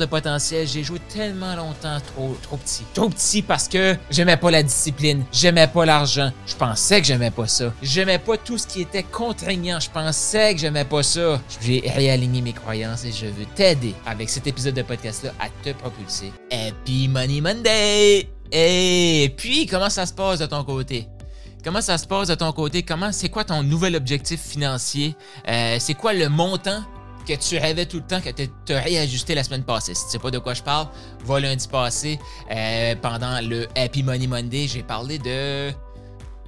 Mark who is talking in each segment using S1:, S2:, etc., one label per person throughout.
S1: de potentiel. J'ai joué tellement longtemps trop, trop petit. Trop petit parce que j'aimais pas la discipline, j'aimais pas l'argent. Je pensais que j'aimais pas ça. J'aimais pas tout ce qui était contraignant. Je pensais que j'aimais pas ça. J'ai réaligné mes croyances et je veux t'aider avec cet épisode de podcast-là à te propulser. Happy Money Monday! Et puis, comment ça se passe de ton côté? Comment ça se passe de ton côté? Comment, c'est quoi ton nouvel objectif financier? Euh, c'est quoi le montant que tu rêvais tout le temps, que tu as réajusté la semaine passée. Si tu sais pas de quoi je parle, va lundi passé, euh, pendant le Happy Money Monday, j'ai parlé de...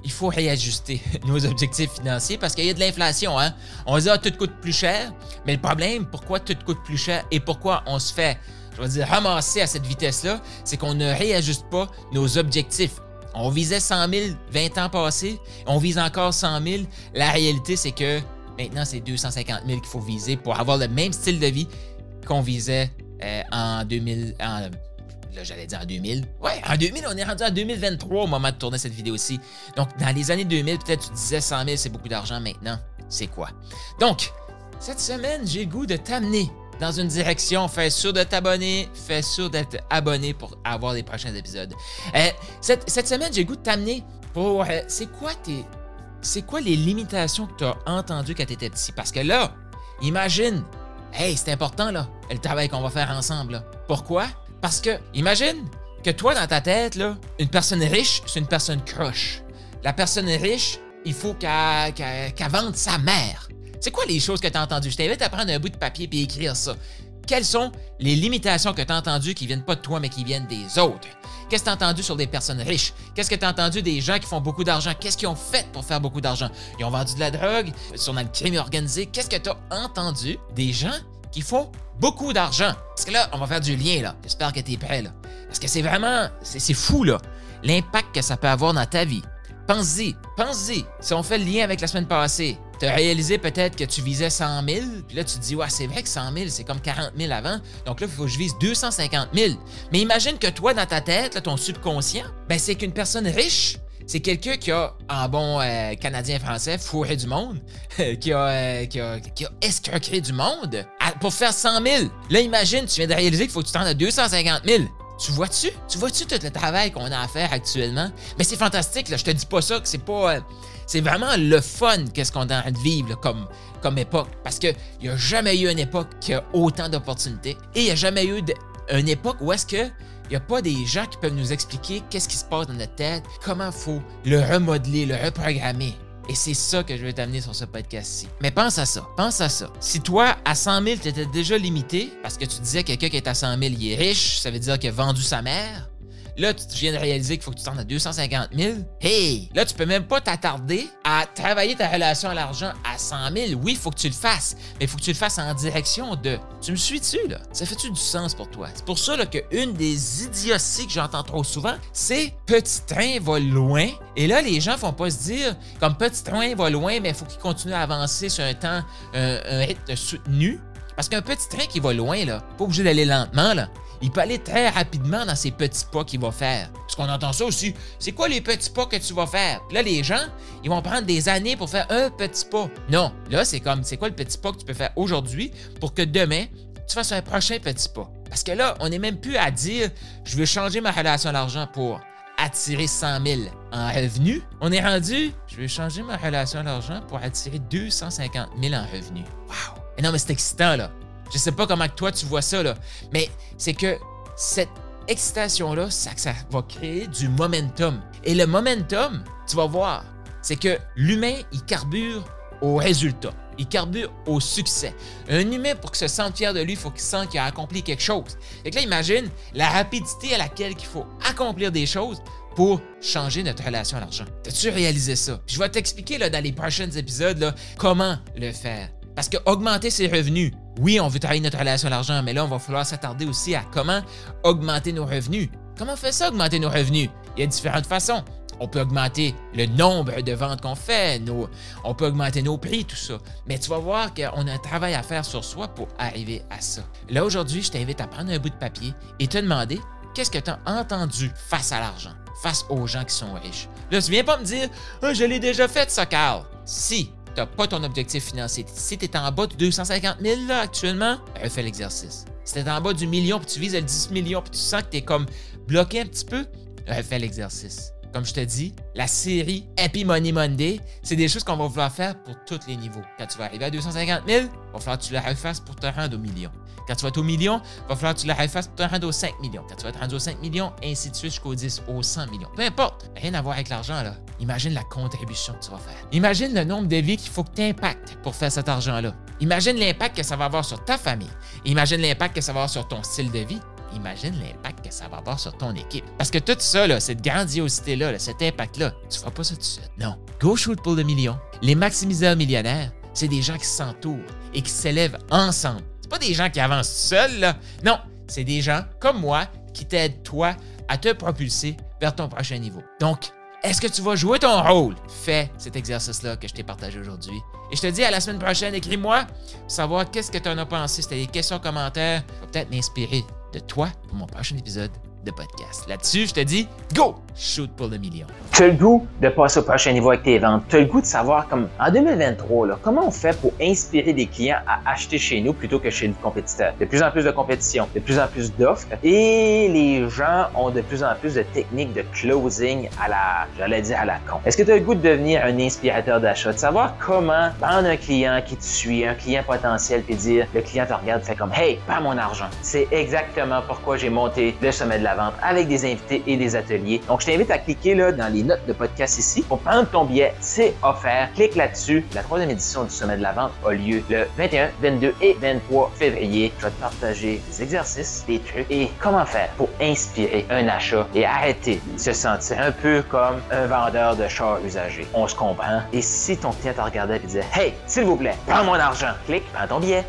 S1: Il faut réajuster nos objectifs financiers parce qu'il y a de l'inflation. Hein? On dit, ah, tout coûte plus cher. Mais le problème, pourquoi tout coûte plus cher et pourquoi on se fait, je vais dire, ramasser à cette vitesse-là, c'est qu'on ne réajuste pas nos objectifs. On visait 100 000 20 ans passés, on vise encore 100 000. La réalité, c'est que maintenant, c'est 250 000 qu'il faut viser pour avoir le même style de vie qu'on visait euh, en 2000. là, j'allais dire en 2000. Ouais, en 2000, on est rendu en 2023 au moment de tourner cette vidéo-ci. Donc, dans les années 2000, peut-être tu disais 100 000, c'est beaucoup d'argent. Maintenant, c'est quoi? Donc, cette semaine, j'ai goût de t'amener dans une direction. Fais sûr de t'abonner. Fais sûr d'être abonné pour avoir les prochains épisodes. Euh, cette, cette, semaine, j'ai goût de t'amener pour. Euh, c'est quoi tes. C'est quoi les limitations que tu as entendues quand tu étais petit? Parce que là, imagine. Hey, c'est important, là, le travail qu'on va faire ensemble. Pourquoi? Parce que, imagine que toi, dans ta tête, là, une personne riche, c'est une personne croche. La personne riche, il faut qu'elle qu qu vende sa mère. C'est quoi les choses que tu as entendues? Je t'invite à prendre un bout de papier et écrire ça. Quelles sont les limitations que tu as entendues qui viennent pas de toi, mais qui viennent des autres? Qu'est-ce que tu as entendu sur des personnes riches? Qu'est-ce que tu as entendu des gens qui font beaucoup d'argent? Qu'est-ce qu'ils ont fait pour faire beaucoup d'argent? Ils ont vendu de la drogue, sur le crime organisé. Qu'est-ce que tu as entendu des gens qui font beaucoup d'argent? Parce que là, on va faire du lien, là. J'espère que tu es prêt, là. Parce que c'est vraiment, c'est fou, là, l'impact que ça peut avoir dans ta vie. Pense-y, pense-y. Si on fait le lien avec la semaine passée, tu as réalisé peut-être que tu visais 100 000, puis là tu te dis, ouais, c'est vrai que 100 000, c'est comme 40 000 avant, donc là, il faut que je vise 250 000. Mais imagine que toi, dans ta tête, ton subconscient, ben, c'est qu'une personne riche, c'est quelqu'un qui a, en bon euh, canadien-français, fourré du monde, qui, a, euh, qui, a, qui a escroqué du monde pour faire 100 000. Là, imagine, tu viens de réaliser qu'il faut que tu t'en à 250 000. Tu vois-tu? Tu vois-tu tout le travail qu'on a à faire actuellement? Mais c'est fantastique, là. Je te dis pas ça, que c'est pas. Euh, c'est vraiment le fun qu'est-ce qu'on train de vivre là, comme, comme époque. Parce qu'il n'y a jamais eu une époque qui a autant d'opportunités. Et il n'y a jamais eu de, une époque où est-ce que il n'y a pas des gens qui peuvent nous expliquer qu'est-ce qui se passe dans notre tête, comment faut le remodeler, le reprogrammer. Et c'est ça que je vais t'amener sur ce podcast-ci. Mais pense à ça. Pense à ça. Si toi, à 100 000, tu étais déjà limité parce que tu disais que quelqu'un qui est à 100 000, il est riche, ça veut dire qu'il a vendu sa mère. Là, tu viens de réaliser qu'il faut que tu t'en à 250 000. Hey! Là, tu peux même pas t'attarder à travailler ta relation à l'argent à 100 000. Oui, il faut que tu le fasses, mais il faut que tu le fasses en direction de. Tu me suis-tu, là? Ça fait-tu du sens pour toi? C'est pour ça qu'une des idioties que j'entends trop souvent, c'est petit train va loin. Et là, les gens font pas se dire, comme petit train va loin, mais il faut qu'il continue à avancer sur un temps, un, un rythme soutenu. Parce qu'un petit train qui va loin, là, pas obligé d'aller lentement, là il peut aller très rapidement dans ces petits pas qu'il va faire. Parce qu'on entend ça aussi. C'est quoi les petits pas que tu vas faire? Puis là, les gens, ils vont prendre des années pour faire un petit pas. Non, là, c'est comme, c'est quoi le petit pas que tu peux faire aujourd'hui pour que demain, tu fasses un prochain petit pas? Parce que là, on n'est même plus à dire, je veux changer ma relation à l'argent pour attirer 100 000 en revenus. On est rendu, je veux changer ma relation à l'argent pour attirer 250 000 en revenus. Wow! Et non, mais c'est excitant, là. Je sais pas comment toi tu vois ça, mais c'est que cette excitation-là, ça, ça va créer du momentum. Et le momentum, tu vas voir, c'est que l'humain, il carbure au résultat. Il carbure au succès. Un humain, pour qu'il se sente fier de lui, il faut qu'il sente qu'il a accompli quelque chose. Et là, imagine la rapidité à laquelle il faut accomplir des choses pour changer notre relation à l'argent. T'as-tu réalisé ça? je vais t'expliquer dans les prochains épisodes comment le faire. Parce que augmenter ses revenus, oui, on veut travailler notre relation à l'argent, mais là, on va falloir s'attarder aussi à comment augmenter nos revenus. Comment on fait ça, augmenter nos revenus? Il y a différentes façons. On peut augmenter le nombre de ventes qu'on fait, on peut augmenter nos prix, tout ça. Mais tu vas voir qu'on a un travail à faire sur soi pour arriver à ça. Là, aujourd'hui, je t'invite à prendre un bout de papier et te demander qu'est-ce que tu as entendu face à l'argent, face aux gens qui sont riches? Là, tu viens pas me dire ah, je l'ai déjà fait, ça, Carl. Si tu n'as pas ton objectif financier, si tu es en bas de 250 000 là, actuellement, refais l'exercice. Si tu es en bas du million puis tu vises le 10 millions puis tu sens que tu es comme bloqué un petit peu, refais l'exercice. Comme je te dis, la série Happy Money Monday, c'est des choses qu'on va vouloir faire pour tous les niveaux. Quand tu vas arriver à 250 000, il va falloir que tu le refasses pour te rendre au million. Quand tu vas être au million, il va falloir que tu le refasses pour te rendre aux 5 millions. Quand tu vas être rendu aux 5 millions, ainsi de suite jusqu'aux 10, aux 100 millions. Peu importe, rien à voir avec l'argent là. Imagine la contribution que tu vas faire. Imagine le nombre de vies qu'il faut que tu impactes pour faire cet argent-là. Imagine l'impact que ça va avoir sur ta famille. Imagine l'impact que ça va avoir sur ton style de vie imagine l'impact que ça va avoir sur ton équipe. Parce que tout ça, cette grandiosité-là, cet impact-là, tu feras pas ça tout seul. Non. Go Shoot pour le million. Les maximiseurs millionnaires, c'est des gens qui s'entourent et qui s'élèvent ensemble. C'est pas des gens qui avancent seuls, là. Non, c'est des gens comme moi qui t'aident, toi, à te propulser vers ton prochain niveau. Donc, est-ce que tu vas jouer ton rôle? Fais cet exercice-là que je t'ai partagé aujourd'hui. Et je te dis à la semaine prochaine, écris-moi pour savoir qu'est-ce que tu en as pensé. Si tu as des questions, commentaires, peut-être m'inspirer de toi pour mon prochain épisode de podcast. Là-dessus, je te dis, go! Shoot pour le million.
S2: Tu as le goût de passer au prochain niveau avec tes ventes. Tu as le goût de savoir, comme en 2023, là, comment on fait pour inspirer des clients à acheter chez nous plutôt que chez le compétiteur? De plus en plus de compétition, de plus en plus d'offres et les gens ont de plus en plus de techniques de closing à la, j'allais dire à la con. Est-ce que tu as le goût de devenir un inspirateur d'achat, de savoir comment prendre un client qui te suit, un client potentiel, puis dire, le client te regarde, fait comme, hey, pas mon argent. C'est exactement pourquoi j'ai monté le sommet de la vente avec des invités et des ateliers. Je t'invite à cliquer là, dans les notes de podcast ici pour prendre ton billet. C'est offert. Clique là-dessus. La troisième édition du Sommet de la Vente a lieu le 21, 22 et 23 février. Je vais te partager des exercices, des trucs et comment faire pour inspirer un achat et arrêter de se sentir un peu comme un vendeur de chars usagés. On se comprend. Et si ton client te regardait et disait Hey, s'il vous plaît, prends mon argent, clique, prends ton billet.